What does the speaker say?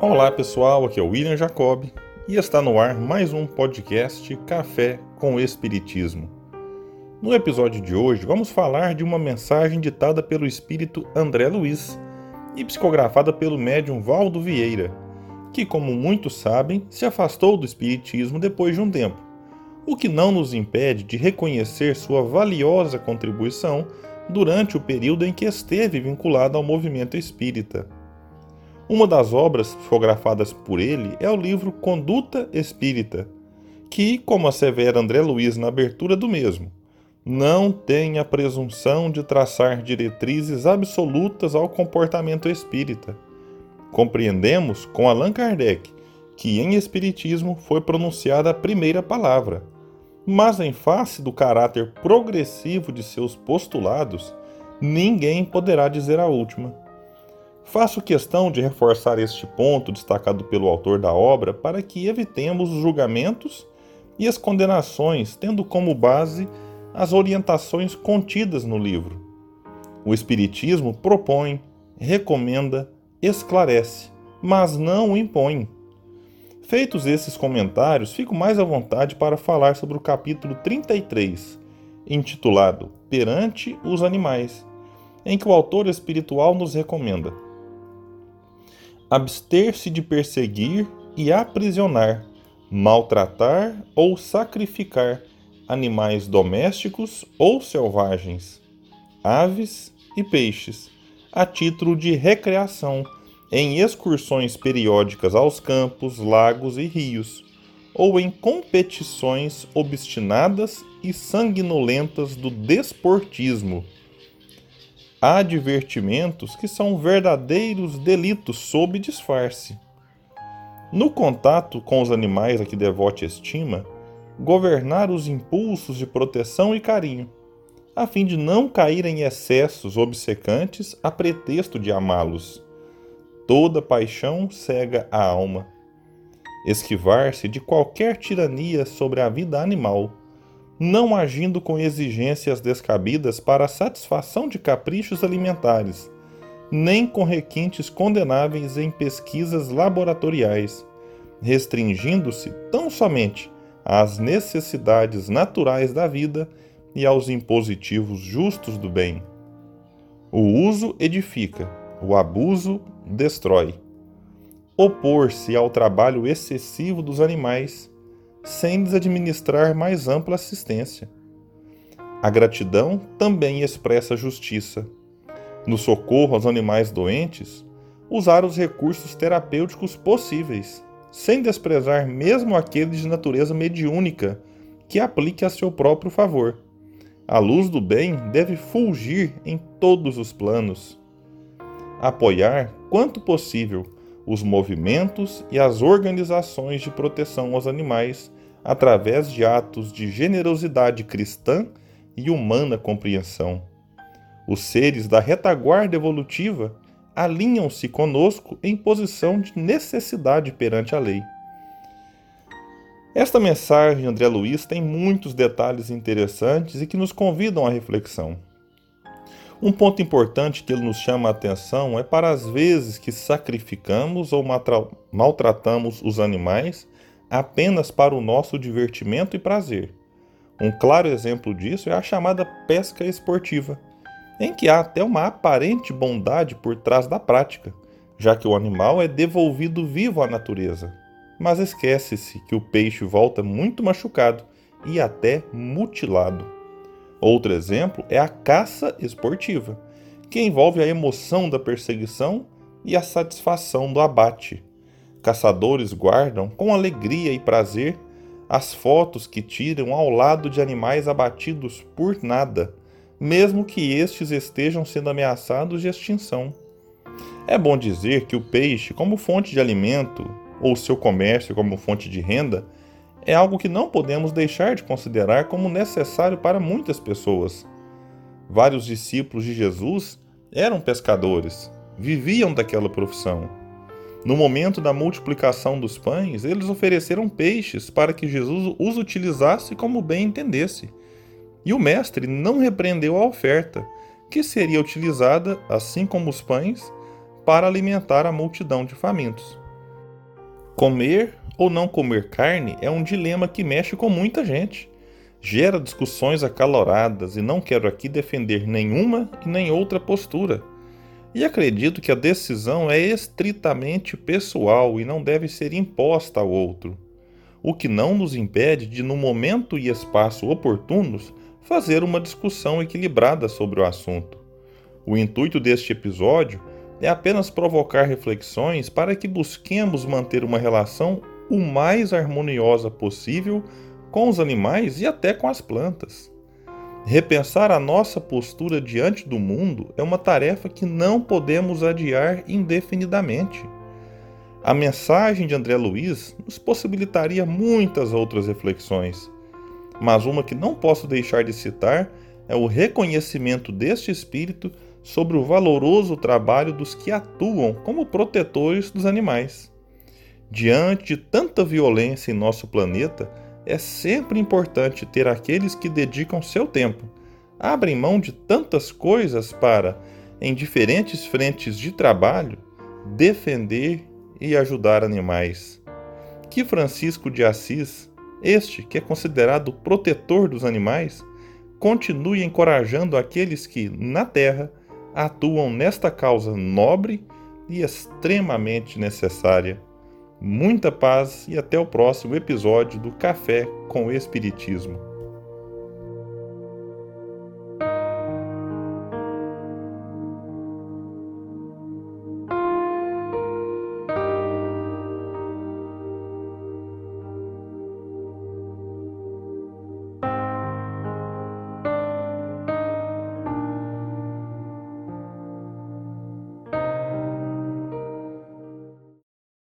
Olá pessoal, aqui é o William Jacob e está no ar mais um podcast Café com Espiritismo. No episódio de hoje vamos falar de uma mensagem ditada pelo espírito André Luiz e psicografada pelo médium Valdo Vieira, que, como muitos sabem, se afastou do espiritismo depois de um tempo, o que não nos impede de reconhecer sua valiosa contribuição durante o período em que esteve vinculado ao movimento espírita. Uma das obras psicografadas por ele é o livro Conduta Espírita, que, como assevera André Luiz na abertura do mesmo, não tem a presunção de traçar diretrizes absolutas ao comportamento espírita. Compreendemos com Allan Kardec que em Espiritismo foi pronunciada a primeira palavra, mas em face do caráter progressivo de seus postulados, ninguém poderá dizer a última. Faço questão de reforçar este ponto destacado pelo autor da obra para que evitemos os julgamentos e as condenações, tendo como base as orientações contidas no livro. O Espiritismo propõe, recomenda, esclarece, mas não impõe. Feitos esses comentários, fico mais à vontade para falar sobre o capítulo 33, intitulado Perante os Animais, em que o autor espiritual nos recomenda abster-se de perseguir e aprisionar, maltratar ou sacrificar animais domésticos ou selvagens, aves e peixes, a título de recreação em excursões periódicas aos campos, lagos e rios, ou em competições obstinadas e sanguinolentas do desportismo há divertimentos que são verdadeiros delitos sob disfarce. No contato com os animais a que devote estima, governar os impulsos de proteção e carinho, a fim de não cair em excessos obcecantes a pretexto de amá-los. Toda paixão cega a alma. Esquivar-se de qualquer tirania sobre a vida animal não agindo com exigências descabidas para a satisfação de caprichos alimentares, nem com requintes condenáveis em pesquisas laboratoriais, restringindo-se tão somente às necessidades naturais da vida e aos impositivos justos do bem. O uso edifica, o abuso destrói. Opor-se ao trabalho excessivo dos animais sem lhes administrar mais ampla assistência. A gratidão também expressa justiça. No socorro aos animais doentes, usar os recursos terapêuticos possíveis, sem desprezar mesmo aqueles de natureza mediúnica que aplique a seu próprio favor. A luz do bem deve fulgir em todos os planos. Apoiar, quanto possível, os movimentos e as organizações de proteção aos animais através de atos de generosidade cristã e humana compreensão. Os seres da retaguarda evolutiva alinham-se conosco em posição de necessidade perante a lei. Esta mensagem de André Luiz tem muitos detalhes interessantes e que nos convidam à reflexão. Um ponto importante que ele nos chama a atenção é para as vezes que sacrificamos ou maltratamos os animais apenas para o nosso divertimento e prazer. Um claro exemplo disso é a chamada pesca esportiva, em que há até uma aparente bondade por trás da prática, já que o animal é devolvido vivo à natureza. Mas esquece-se que o peixe volta muito machucado e até mutilado. Outro exemplo é a caça esportiva, que envolve a emoção da perseguição e a satisfação do abate Caçadores guardam com alegria e prazer as fotos que tiram ao lado de animais abatidos por nada, mesmo que estes estejam sendo ameaçados de extinção. É bom dizer que o peixe, como fonte de alimento, ou seu comércio como fonte de renda, é algo que não podemos deixar de considerar como necessário para muitas pessoas. Vários discípulos de Jesus eram pescadores, viviam daquela profissão. No momento da multiplicação dos pães, eles ofereceram peixes para que Jesus os utilizasse como bem entendesse. E o mestre não repreendeu a oferta, que seria utilizada, assim como os pães, para alimentar a multidão de famintos. Comer ou não comer carne é um dilema que mexe com muita gente. Gera discussões acaloradas e não quero aqui defender nenhuma e nem outra postura. E acredito que a decisão é estritamente pessoal e não deve ser imposta ao outro. O que não nos impede de, no momento e espaço oportunos, fazer uma discussão equilibrada sobre o assunto. O intuito deste episódio é apenas provocar reflexões para que busquemos manter uma relação o mais harmoniosa possível com os animais e até com as plantas. Repensar a nossa postura diante do mundo é uma tarefa que não podemos adiar indefinidamente. A mensagem de André Luiz nos possibilitaria muitas outras reflexões, mas uma que não posso deixar de citar é o reconhecimento deste espírito sobre o valoroso trabalho dos que atuam como protetores dos animais. Diante de tanta violência em nosso planeta, é sempre importante ter aqueles que dedicam seu tempo, abrem mão de tantas coisas para, em diferentes frentes de trabalho, defender e ajudar animais. Que Francisco de Assis, este que é considerado protetor dos animais, continue encorajando aqueles que, na Terra, atuam nesta causa nobre e extremamente necessária. Muita paz e até o próximo episódio do Café com o Espiritismo.